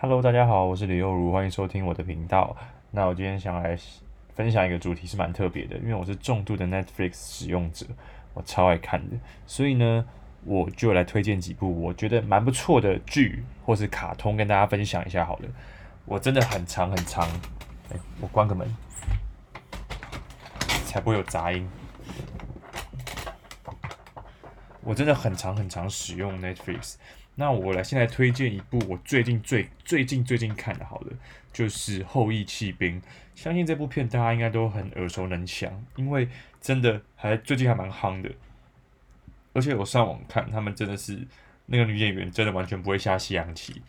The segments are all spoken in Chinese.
Hello，大家好，我是李幼如，欢迎收听我的频道。那我今天想来分享一个主题是蛮特别的，因为我是重度的 Netflix 使用者，我超爱看的，所以呢，我就来推荐几部我觉得蛮不错的剧或是卡通跟大家分享一下好了。我真的很长很长，哎、我关个门，才不会有杂音。我真的很常很常使用 Netflix。那我来现在推荐一部我最近最最近最近看的，好了，就是《后翼弃兵》。相信这部片大家应该都很耳熟能详，因为真的还最近还蛮夯的。而且我上网看，他们真的是那个女演员真的完全不会下西洋棋。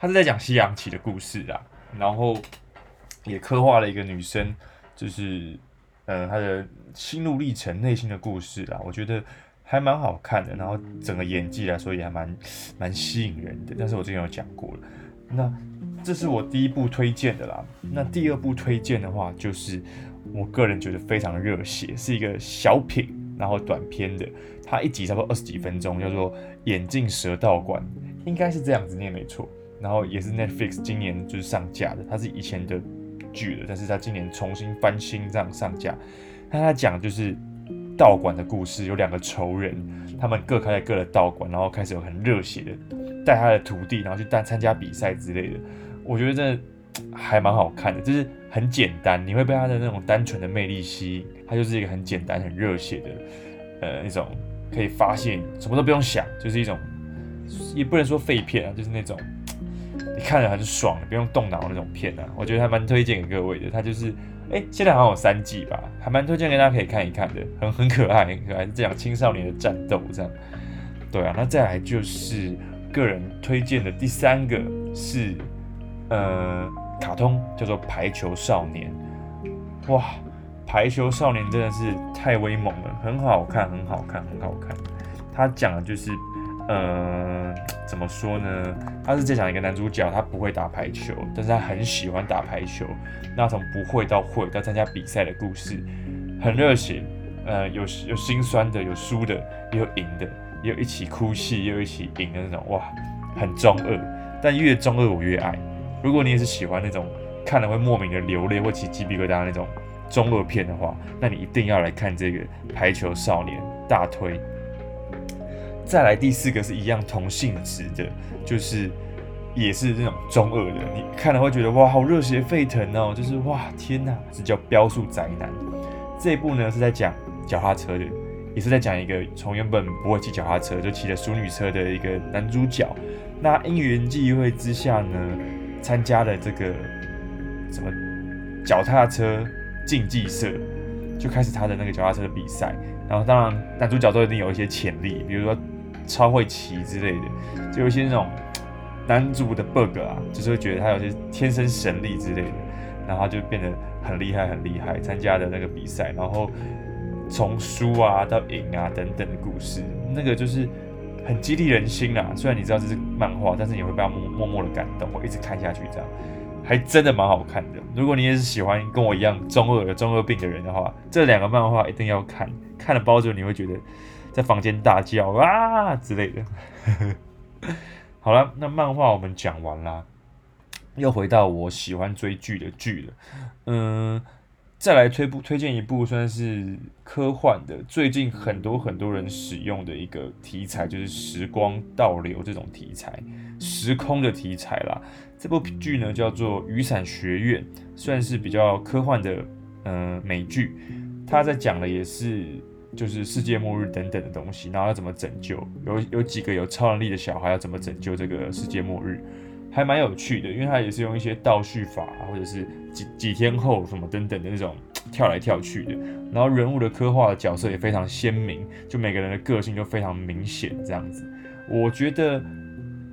她是在讲西洋棋的故事啊，然后也刻画了一个女生，就是呃她的心路历程、内心的故事啊。我觉得。还蛮好看的，然后整个演技来说也还蛮蛮吸引人的。但是我之前有讲过了，那这是我第一部推荐的啦。那第二部推荐的话，就是我个人觉得非常热血，是一个小品，然后短片的，它一集差不多二十几分钟，叫做《眼镜蛇道馆》，应该是这样子念没错。然后也是 Netflix 今年就是上架的，它是以前的剧了，但是它今年重新翻新这样上架。那它讲就是。道馆的故事，有两个仇人，他们各开了各的道馆，然后开始有很热血的带他的徒弟，然后去带参加比赛之类的。我觉得真的还蛮好看的，就是很简单，你会被他的那种单纯的魅力吸引。他就是一个很简单、很热血的，呃，一种可以发现什么都不用想，就是一种也不能说废片啊，就是那种你看着很爽，不用动脑的那种片啊。我觉得还蛮推荐给各位的，他就是。哎，现在好像有三季吧，还蛮推荐给大家可以看一看的，很 很可爱，很可爱，是这样青少年的战斗这样。对啊，那再来就是个人推荐的第三个是呃卡通，叫做《排球少年》。哇，《排球少年》真的是太威猛了，很好看，很好看，很好看。他讲的就是。呃，怎么说呢？他是在讲一个男主角，他不会打排球，但是他很喜欢打排球。那从不会到会到参加比赛的故事，很热血。呃，有有心酸的，有输的，也有赢的，也有一起哭戏，也有一起赢的那种。哇，很中二，但越中二我越爱。如果你也是喜欢那种看了会莫名的流泪或起鸡皮疙瘩那种中二片的话，那你一定要来看这个《排球少年》，大推。再来第四个是一样同性质的，就是也是这种中二的，你看了会觉得哇，好热血沸腾哦，就是哇天哪，是叫《飙速宅男》。这一部呢是在讲脚踏车的，也是在讲一个从原本不会骑脚踏车就骑了淑女车的一个男主角，那因缘际会之下呢，参加了这个什么脚踏车竞技社，就开始他的那个脚踏车的比赛。然后当然男主角都一定有一些潜力，比如说。超会骑之类的，就有些那种男主的 bug 啊，就是会觉得他有些天生神力之类的，然后他就变得很厉害很厉害，参加的那个比赛，然后从输啊到赢啊等等的故事，那个就是很激励人心啊。虽然你知道这是漫画，但是你会被他默默默的感动，会一直看下去，这样还真的蛮好看的。如果你也是喜欢跟我一样中二有中二病的人的话，这两个漫画一定要看，看了包之后你会觉得。在房间大叫啊之类的。好了，那漫画我们讲完啦，又回到我喜欢追剧的剧了。嗯，再来推部推荐一部算是科幻的，最近很多很多人使用的一个题材，就是时光倒流这种题材，时空的题材啦。这部剧呢叫做《雨伞学院》，算是比较科幻的嗯美剧。它在讲的也是。就是世界末日等等的东西，然后要怎么拯救？有有几个有超能力的小孩要怎么拯救这个世界末日？还蛮有趣的，因为他也是用一些倒叙法，或者是几几天后什么等等的那种跳来跳去的。然后人物的刻画的角色也非常鲜明，就每个人的个性就非常明显这样子。我觉得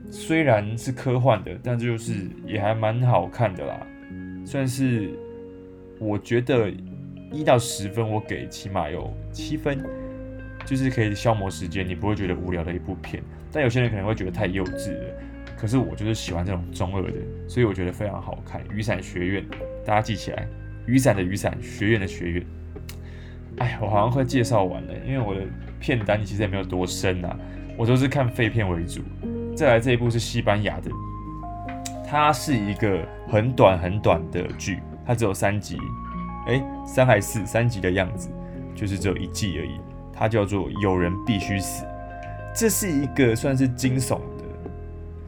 虽然是科幻的，但就是也还蛮好看的啦，算是我觉得。一到十分，我给起码有七分，就是可以消磨时间，你不会觉得无聊的一部片。但有些人可能会觉得太幼稚了，可是我就是喜欢这种中二的，所以我觉得非常好看。雨伞学院，大家记起来，雨伞的雨伞，学院的学院。哎，我好像快介绍完了，因为我的片单其实也没有多深啊，我都是看废片为主。再来这一部是西班牙的。它是一个很短很短的剧，它只有三集，哎、三还是三集的样子，就是只有一季而已。它叫做《有人必须死》，这是一个算是惊悚的，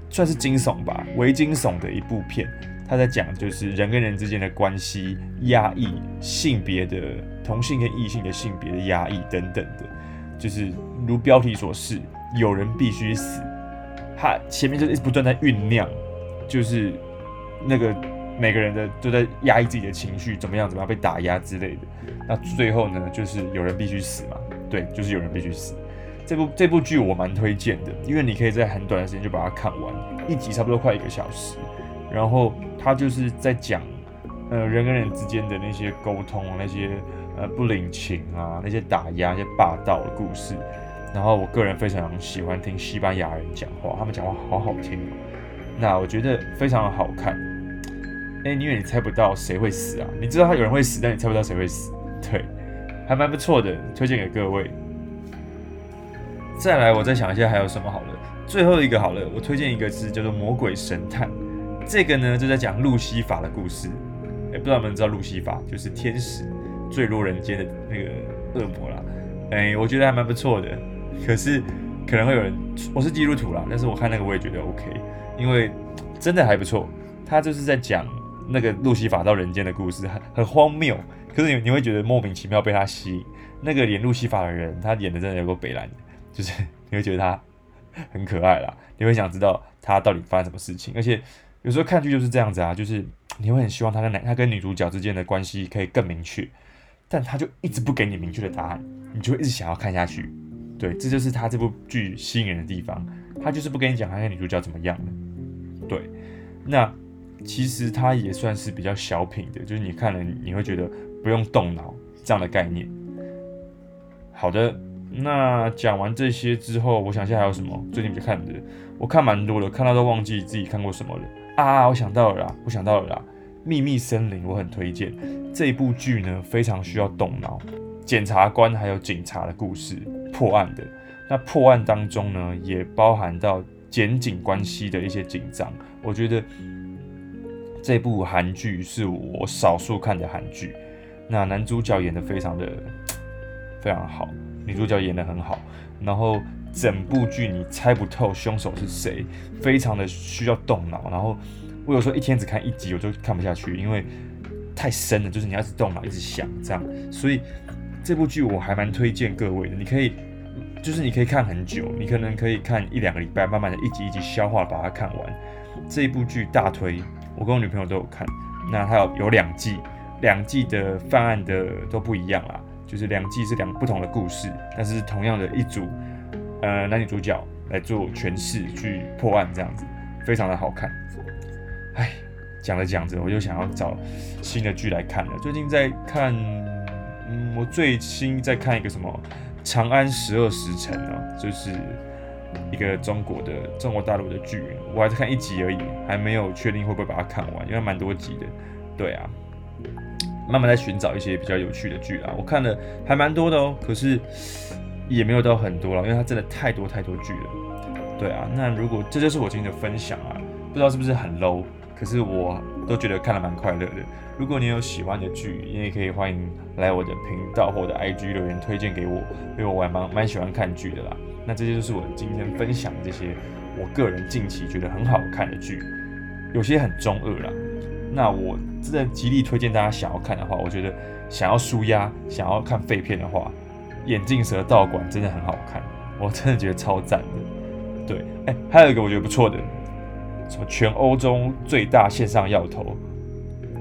算是惊悚吧，微惊悚的一部片。他在讲就是人跟人之间的关系压抑，性别的同性跟异性的性别的压抑等等的，就是如标题所示，有人必须死。他前面就一直不断在酝酿，就是那个每个人的都在压抑自己的情绪，怎么样怎么样被打压之类的。那最后呢，就是有人必须死嘛，对，就是有人必须死。这部这部剧我蛮推荐的，因为你可以在很短的时间就把它看完，一集差不多快一个小时。然后他就是在讲，呃，人跟人之间的那些沟通，那些呃不领情啊，那些打压、那些霸道的故事。然后我个人非常喜欢听西班牙人讲话，他们讲话好好听。那我觉得非常好看。哎，因为你猜不到谁会死啊？你知道他有人会死，但你猜不到谁会死。对，还蛮不错的，推荐给各位。再来，我再想一下还有什么好了。最后一个好了，我推荐一个是叫做《魔鬼神探》。这个呢，就在讲路西法的故事。哎，不知道你们知道路西法，就是天使坠落人间的那个恶魔啦。哎，我觉得还蛮不错的。可是可能会有人，我是基督徒啦，但是我看那个我也觉得 OK，因为真的还不错。他就是在讲那个路西法到人间的故事，很很荒谬。可是你你会觉得莫名其妙被他吸引。那个演路西法的人，他演的真的有够北烂，就是你会觉得他很可爱啦，你会想知道他到底发生什么事情，而且。有时候看剧就是这样子啊，就是你会很希望他跟男他跟女主角之间的关系可以更明确，但他就一直不给你明确的答案，你就会一直想要看下去。对，这就是他这部剧吸引人的地方，他就是不跟你讲他跟女主角怎么样的。对，那其实它也算是比较小品的，就是你看了你会觉得不用动脑这样的概念。好的，那讲完这些之后，我想一下还有什么最近比较看的，我看蛮多的，看到都忘记自己看过什么了。啊，我想到了啦，我想到了啦，《秘密森林》我很推荐这一部剧呢，非常需要动脑，检察官还有警察的故事，破案的。那破案当中呢，也包含到检警关系的一些紧张。我觉得这部韩剧是我少数看的韩剧。那男主角演得非常的 非常好，女主角演得很好，然后。整部剧你猜不透凶手是谁，非常的需要动脑。然后我有时候一天只看一集，我就看不下去，因为太深了，就是你要一直动脑，一直想这样。所以这部剧我还蛮推荐各位的，你可以，就是你可以看很久，你可能可以看一两个礼拜，慢慢的一集一集消化把它看完。这一部剧大推，我跟我女朋友都有看。那它有有两季，两季的犯案的都不一样啦，就是两季是两不同的故事，但是同样的一组。呃，男女主角来做诠释去破案，这样子非常的好看。哎，讲着讲着，我就想要找新的剧来看了。最近在看，嗯，我最新在看一个什么《长安十二时辰》哦，就是一个中国的中国大陆的剧，我还在看一集而已，还没有确定会不会把它看完，因为蛮多集的。对啊，慢慢在寻找一些比较有趣的剧啊，我看了还蛮多的哦，可是。也没有到很多了，因为它真的太多太多剧了。对啊，那如果这就是我今天的分享啊，不知道是不是很 low，可是我都觉得看了蛮快乐的。如果你有喜欢的剧，你也可以欢迎来我的频道或者 IG 留言推荐给我，因为我还蛮蛮喜欢看剧的啦。那这些就是我今天分享的这些我个人近期觉得很好看的剧，有些很中二啦。那我真的极力推荐大家想要看的话，我觉得想要舒压、想要看废片的话。眼镜蛇道馆真的很好看，我真的觉得超赞的。对，哎、还有一个我觉得不错的，什么全欧洲最大线上药头，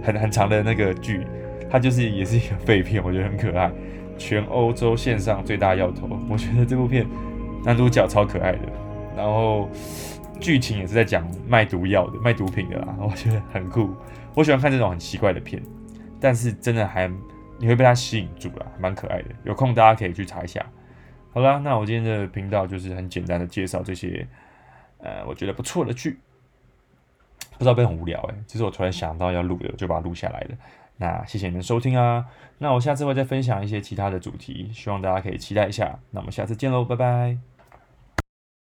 很很长的那个剧，它就是也是一个废片，我觉得很可爱。全欧洲线上最大药头，我觉得这部片男主角超可爱的，然后剧情也是在讲卖毒药的、卖毒品的啦，我觉得很酷。我喜欢看这种很奇怪的片，但是真的还。你会被它吸引住了，蛮可爱的。有空大家可以去查一下。好啦，那我今天的频道就是很简单的介绍这些，呃，我觉得不错的剧。不知道会很无聊诶，其实我突然想到要录的，就把它录下来了。那谢谢你们收听啊。那我下次会再分享一些其他的主题，希望大家可以期待一下。那我们下次见喽，拜拜。